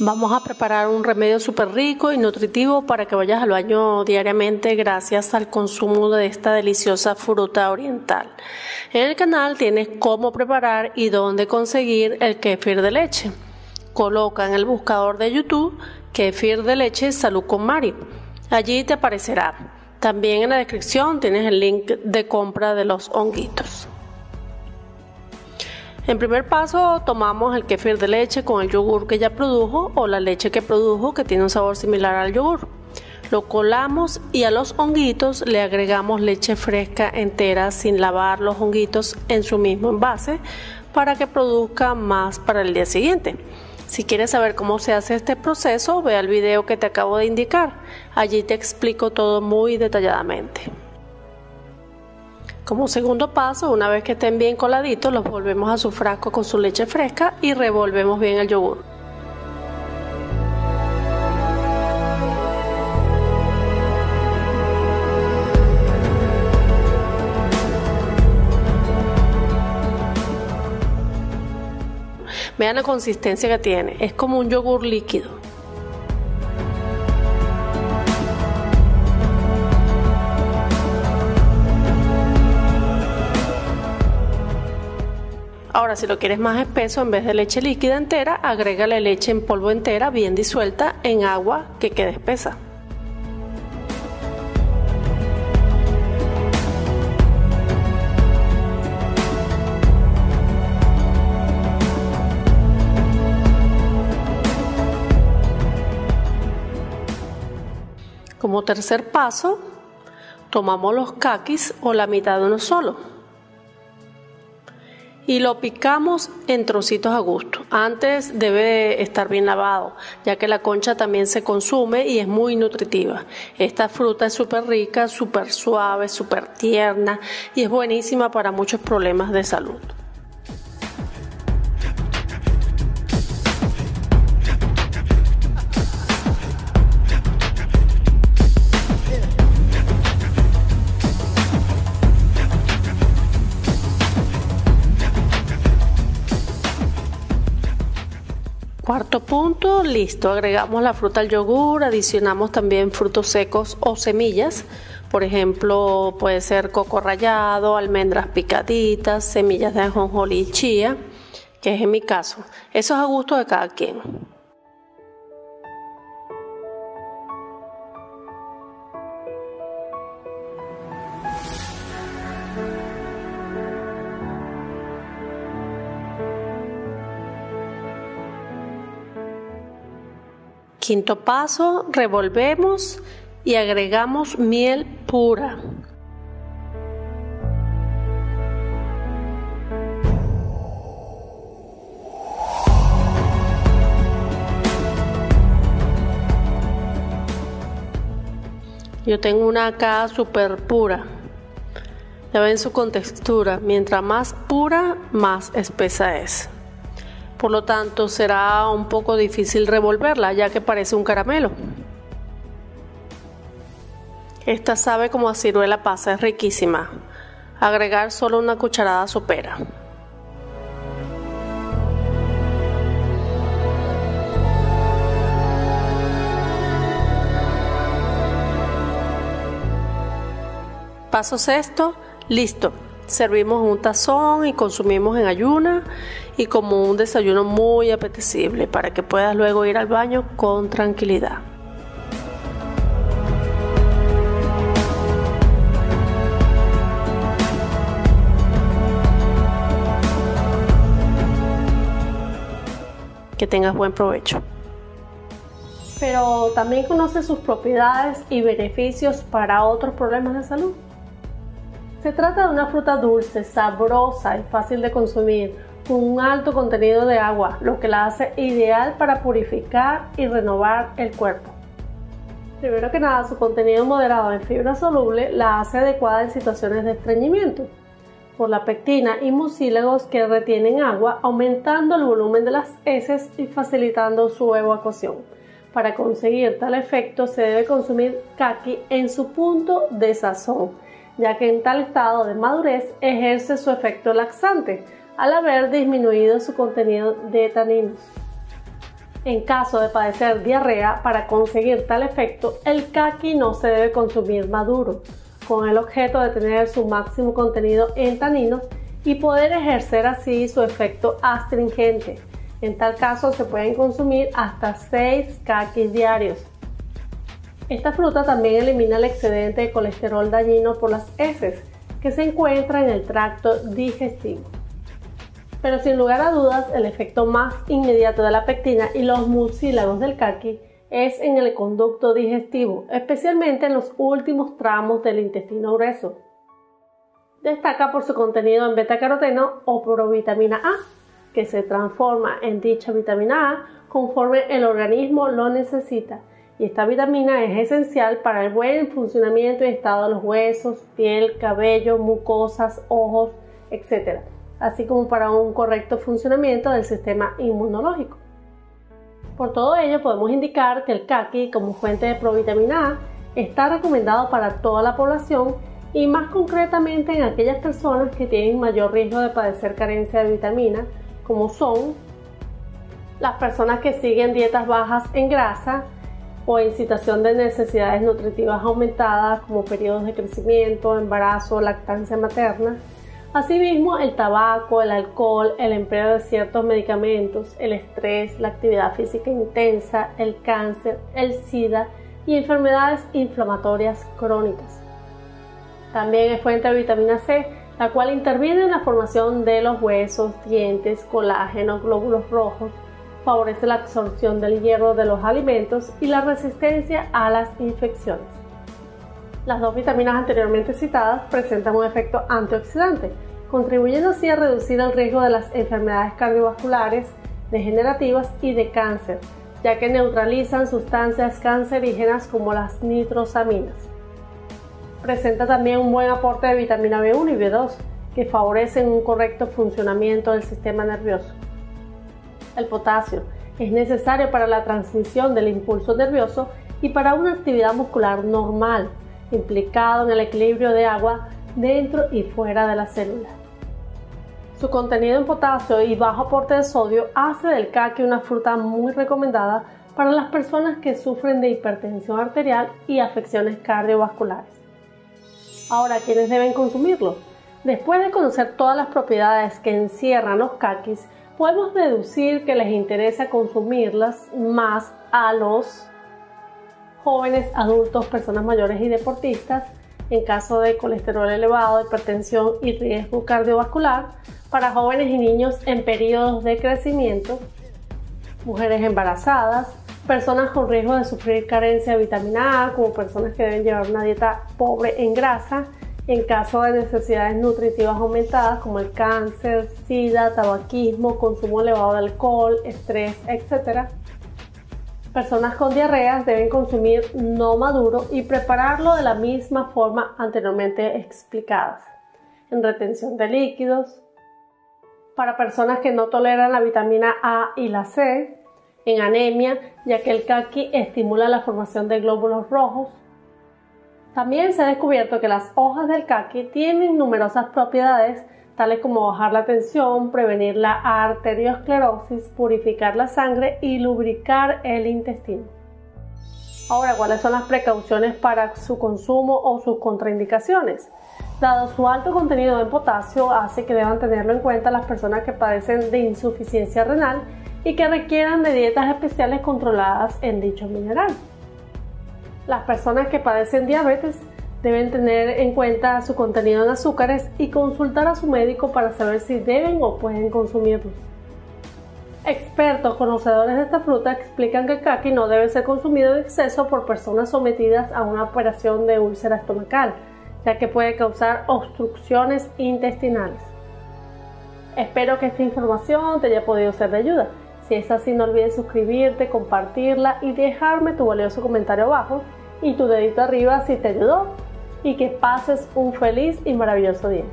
Vamos a preparar un remedio súper rico y nutritivo para que vayas al baño diariamente gracias al consumo de esta deliciosa fruta oriental. En el canal tienes cómo preparar y dónde conseguir el kefir de leche. Coloca en el buscador de YouTube kefir de leche salud con Mari. Allí te aparecerá. También en la descripción tienes el link de compra de los honguitos. En primer paso tomamos el kefir de leche con el yogur que ya produjo o la leche que produjo que tiene un sabor similar al yogur. Lo colamos y a los honguitos le agregamos leche fresca entera sin lavar los honguitos en su mismo envase para que produzca más para el día siguiente. Si quieres saber cómo se hace este proceso, ve al video que te acabo de indicar. Allí te explico todo muy detalladamente. Como segundo paso, una vez que estén bien coladitos, los volvemos a su frasco con su leche fresca y revolvemos bien el yogur. Vean la consistencia que tiene, es como un yogur líquido. Ahora, si lo quieres más espeso, en vez de leche líquida entera, agrégale leche en polvo entera bien disuelta en agua que quede espesa. Como tercer paso, tomamos los caquis o la mitad de uno solo y lo picamos en trocitos a gusto. Antes debe estar bien lavado, ya que la concha también se consume y es muy nutritiva. Esta fruta es súper rica, súper suave, súper tierna y es buenísima para muchos problemas de salud. Punto, listo. Agregamos la fruta al yogur, adicionamos también frutos secos o semillas. Por ejemplo, puede ser coco rallado, almendras picaditas, semillas de ajonjolí y chía, que es en mi caso. Eso es a gusto de cada quien. Quinto paso, revolvemos y agregamos miel pura. Yo tengo una acá súper pura. Ya ven su contextura. Mientras más pura, más espesa es por lo tanto será un poco difícil revolverla ya que parece un caramelo. Esta sabe como a ciruela pasa, es riquísima. Agregar solo una cucharada sopera. Paso sexto, listo. Servimos un tazón y consumimos en ayuna y como un desayuno muy apetecible para que puedas luego ir al baño con tranquilidad. Que tengas buen provecho. Pero también conoce sus propiedades y beneficios para otros problemas de salud. Se trata de una fruta dulce, sabrosa y fácil de consumir, con un alto contenido de agua, lo que la hace ideal para purificar y renovar el cuerpo. Primero que nada, su contenido moderado en fibra soluble la hace adecuada en situaciones de estreñimiento, por la pectina y mucílagos que retienen agua, aumentando el volumen de las heces y facilitando su evacuación. Para conseguir tal efecto se debe consumir kaki en su punto de sazón ya que en tal estado de madurez ejerce su efecto laxante al haber disminuido su contenido de taninos. En caso de padecer diarrea, para conseguir tal efecto, el kaki no se debe consumir maduro, con el objeto de tener su máximo contenido en taninos y poder ejercer así su efecto astringente. En tal caso se pueden consumir hasta 6 kakis diarios. Esta fruta también elimina el excedente de colesterol dañino por las heces que se encuentra en el tracto digestivo. Pero sin lugar a dudas, el efecto más inmediato de la pectina y los mucílagos del kaki es en el conducto digestivo, especialmente en los últimos tramos del intestino grueso. Destaca por su contenido en beta-caroteno o provitamina A, que se transforma en dicha vitamina A conforme el organismo lo necesita. Y esta vitamina es esencial para el buen funcionamiento y estado de los huesos, piel, cabello, mucosas, ojos, etc así como para un correcto funcionamiento del sistema inmunológico. Por todo ello, podemos indicar que el kaki como fuente de provitamina A está recomendado para toda la población y más concretamente en aquellas personas que tienen mayor riesgo de padecer carencia de vitamina, como son las personas que siguen dietas bajas en grasa o en situación de necesidades nutritivas aumentadas como periodos de crecimiento, embarazo, lactancia materna, Asimismo, el tabaco, el alcohol, el empleo de ciertos medicamentos, el estrés, la actividad física intensa, el cáncer, el SIDA y enfermedades inflamatorias crónicas. También es fuente de vitamina C, la cual interviene en la formación de los huesos, dientes, colágeno, glóbulos rojos, favorece la absorción del hierro de los alimentos y la resistencia a las infecciones. Las dos vitaminas anteriormente citadas presentan un efecto antioxidante, contribuyendo así a reducir el riesgo de las enfermedades cardiovasculares, degenerativas y de cáncer, ya que neutralizan sustancias cancerígenas como las nitrosaminas. Presenta también un buen aporte de vitamina B1 y B2, que favorecen un correcto funcionamiento del sistema nervioso. El potasio es necesario para la transmisión del impulso nervioso y para una actividad muscular normal, implicado en el equilibrio de agua dentro y fuera de la célula. Su contenido en potasio y bajo aporte de sodio hace del kaki una fruta muy recomendada para las personas que sufren de hipertensión arterial y afecciones cardiovasculares. Ahora, ¿quiénes deben consumirlo? Después de conocer todas las propiedades que encierran los kakis, podemos deducir que les interesa consumirlas más a los jóvenes, adultos, personas mayores y deportistas en caso de colesterol elevado, hipertensión y riesgo cardiovascular, para jóvenes y niños en periodos de crecimiento, mujeres embarazadas, personas con riesgo de sufrir carencia de vitamina A, como personas que deben llevar una dieta pobre en grasa, en caso de necesidades nutritivas aumentadas como el cáncer, sida, tabaquismo, consumo elevado de alcohol, estrés, etc Personas con diarreas deben consumir no maduro y prepararlo de la misma forma anteriormente explicadas. En retención de líquidos. Para personas que no toleran la vitamina A y la C. En anemia, ya que el kaki estimula la formación de glóbulos rojos. También se ha descubierto que las hojas del kaki tienen numerosas propiedades tales como bajar la tensión, prevenir la arteriosclerosis, purificar la sangre y lubricar el intestino. Ahora, ¿cuáles son las precauciones para su consumo o sus contraindicaciones? Dado su alto contenido en potasio, hace que deban tenerlo en cuenta las personas que padecen de insuficiencia renal y que requieran de dietas especiales controladas en dicho mineral. Las personas que padecen diabetes deben tener en cuenta su contenido en azúcares y consultar a su médico para saber si deben o pueden consumirlos. Expertos conocedores de esta fruta explican que el kaki no debe ser consumido en exceso por personas sometidas a una operación de úlcera estomacal, ya que puede causar obstrucciones intestinales. Espero que esta información te haya podido ser de ayuda. Si es así, no olvides suscribirte, compartirla y dejarme tu valioso comentario abajo y tu dedito arriba si te ayudó y que pases un feliz y maravilloso día.